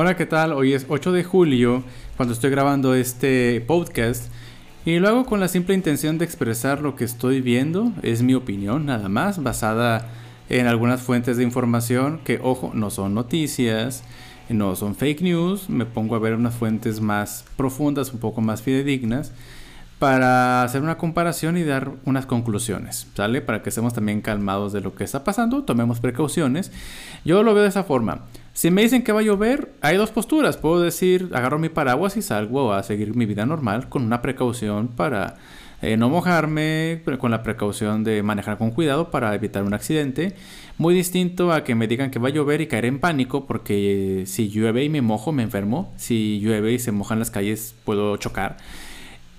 Hola, ¿qué tal? Hoy es 8 de julio cuando estoy grabando este podcast y lo hago con la simple intención de expresar lo que estoy viendo. Es mi opinión nada más, basada en algunas fuentes de información que, ojo, no son noticias, no son fake news. Me pongo a ver unas fuentes más profundas, un poco más fidedignas para hacer una comparación y dar unas conclusiones, ¿sale? Para que estemos también calmados de lo que está pasando, tomemos precauciones. Yo lo veo de esa forma. Si me dicen que va a llover, hay dos posturas. Puedo decir, agarro mi paraguas y salgo a seguir mi vida normal con una precaución para eh, no mojarme, con la precaución de manejar con cuidado para evitar un accidente. Muy distinto a que me digan que va a llover y caer en pánico porque si llueve y me mojo me enfermo. Si llueve y se mojan las calles puedo chocar.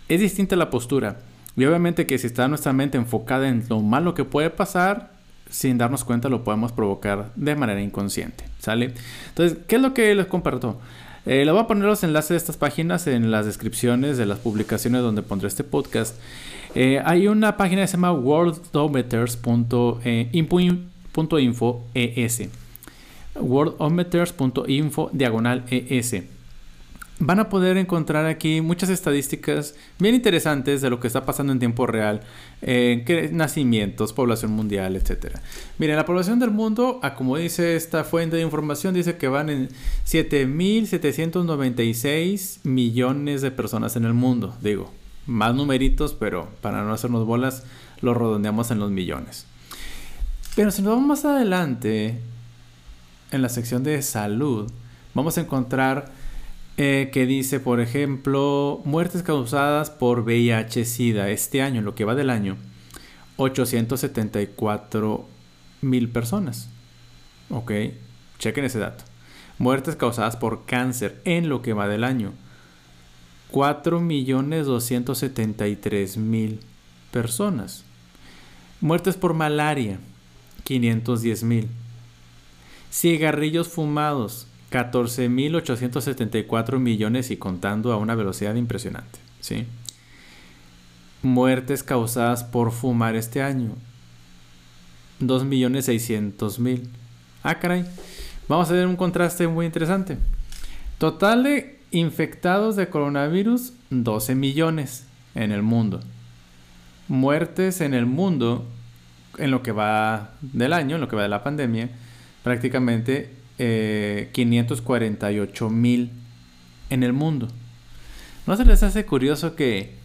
Es distinta la postura. Y obviamente que si está nuestra mente enfocada en lo malo que puede pasar, sin darnos cuenta lo podemos provocar de manera inconsciente, ¿sale? Entonces, ¿qué es lo que les comparto? Eh, voy a poner los enlaces de estas páginas en las descripciones de las publicaciones donde pondré este podcast. Eh, hay una página que se llama worldometers.info es worldometers.info diagonal es van a poder encontrar aquí muchas estadísticas bien interesantes de lo que está pasando en tiempo real, eh, nacimientos, población mundial, etc. Miren, la población del mundo, como dice esta fuente de información, dice que van en 7.796 millones de personas en el mundo. Digo, más numeritos, pero para no hacernos bolas, lo redondeamos en los millones. Pero si nos vamos más adelante, en la sección de salud, vamos a encontrar eh, que dice, por ejemplo, muertes causadas por VIH-Sida este año, en lo que va del año, 874 mil personas. Ok, chequen ese dato. Muertes causadas por cáncer en lo que va del año, 4.273.000 personas. Muertes por malaria, 510.000. Cigarrillos fumados, 14.874 millones y contando a una velocidad impresionante. ¿sí? Muertes causadas por fumar este año. 2.600.000. Ah, caray. Vamos a ver un contraste muy interesante. Total de infectados de coronavirus, 12 millones en el mundo. Muertes en el mundo, en lo que va del año, en lo que va de la pandemia, prácticamente 548 eh, mil en el mundo. ¿No se les hace curioso que,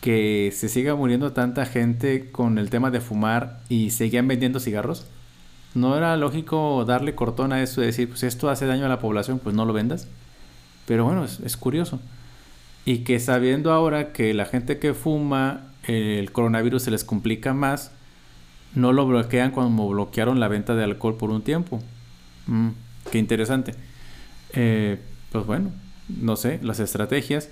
que se siga muriendo tanta gente con el tema de fumar y seguían vendiendo cigarros? ¿No era lógico darle cortón a eso y decir, pues esto hace daño a la población, pues no lo vendas? Pero bueno, es, curioso. Y que sabiendo ahora que la gente que fuma, el coronavirus se les complica más, no lo bloquean cuando bloquearon la venta de alcohol por un tiempo. Mm. Qué interesante. Eh, pues bueno, no sé, las estrategias.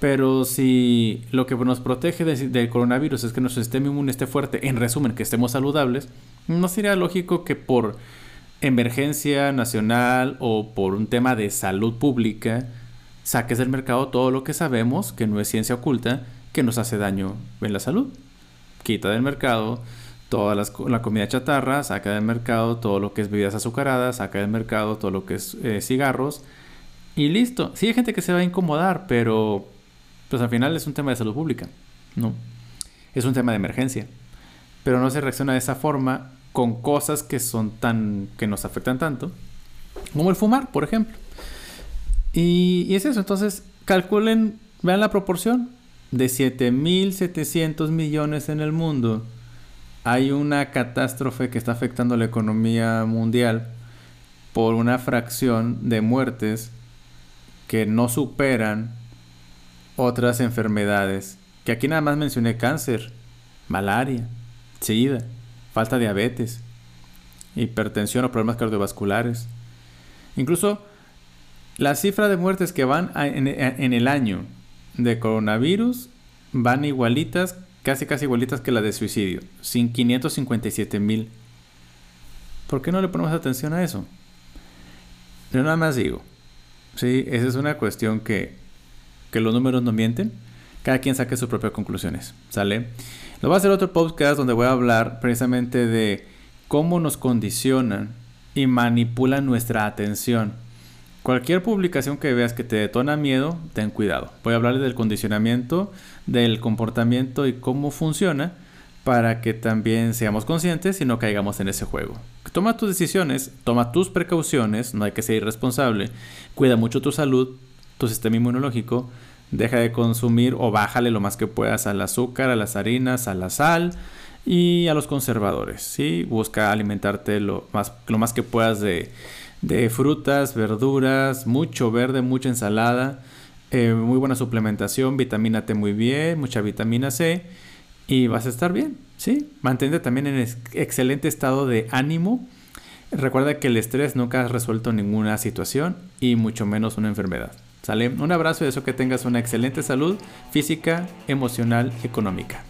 Pero si lo que nos protege del coronavirus es que nuestro sistema inmune esté fuerte, en resumen, que estemos saludables, ¿no sería lógico que por emergencia nacional o por un tema de salud pública saques del mercado todo lo que sabemos, que no es ciencia oculta, que nos hace daño en la salud? Quita del mercado toda la comida chatarra, saca del mercado todo lo que es bebidas azucaradas, saca del mercado todo lo que es eh, cigarros y listo. Sí hay gente que se va a incomodar, pero pues al final es un tema de salud pública, ¿no? Es un tema de emergencia. Pero no se reacciona de esa forma con cosas que son tan que nos afectan tanto como el fumar, por ejemplo. Y, y es eso, entonces calculen, vean la proporción de 7.700 millones en el mundo hay una catástrofe que está afectando la economía mundial por una fracción de muertes que no superan otras enfermedades. Que aquí nada más mencioné cáncer, malaria, sida, falta de diabetes, hipertensión o problemas cardiovasculares. Incluso la cifra de muertes que van en, en el año de coronavirus van igualitas casi casi igualitas que la de suicidio, sin 557 mil. ¿Por qué no le ponemos atención a eso? Yo nada más digo, sí, esa es una cuestión que, que los números no mienten. Cada quien saque sus propias conclusiones, ¿sale? Lo voy a hacer otro podcast donde voy a hablar precisamente de cómo nos condicionan y manipulan nuestra atención Cualquier publicación que veas que te detona miedo, ten cuidado. Voy a hablarles del condicionamiento, del comportamiento y cómo funciona para que también seamos conscientes y no caigamos en ese juego. Toma tus decisiones, toma tus precauciones, no hay que ser irresponsable, cuida mucho tu salud, tu sistema inmunológico, deja de consumir o bájale lo más que puedas al azúcar, a las harinas, a la sal y a los conservadores, ¿sí? Busca alimentarte lo más, lo más que puedas de de frutas, verduras, mucho verde, mucha ensalada, eh, muy buena suplementación, vitamina T muy bien, mucha vitamina C y vas a estar bien, ¿sí? Mantente también en excelente estado de ánimo. Recuerda que el estrés nunca ha resuelto ninguna situación y mucho menos una enfermedad. ¿Sale? Un abrazo y deseo que tengas una excelente salud física, emocional, económica.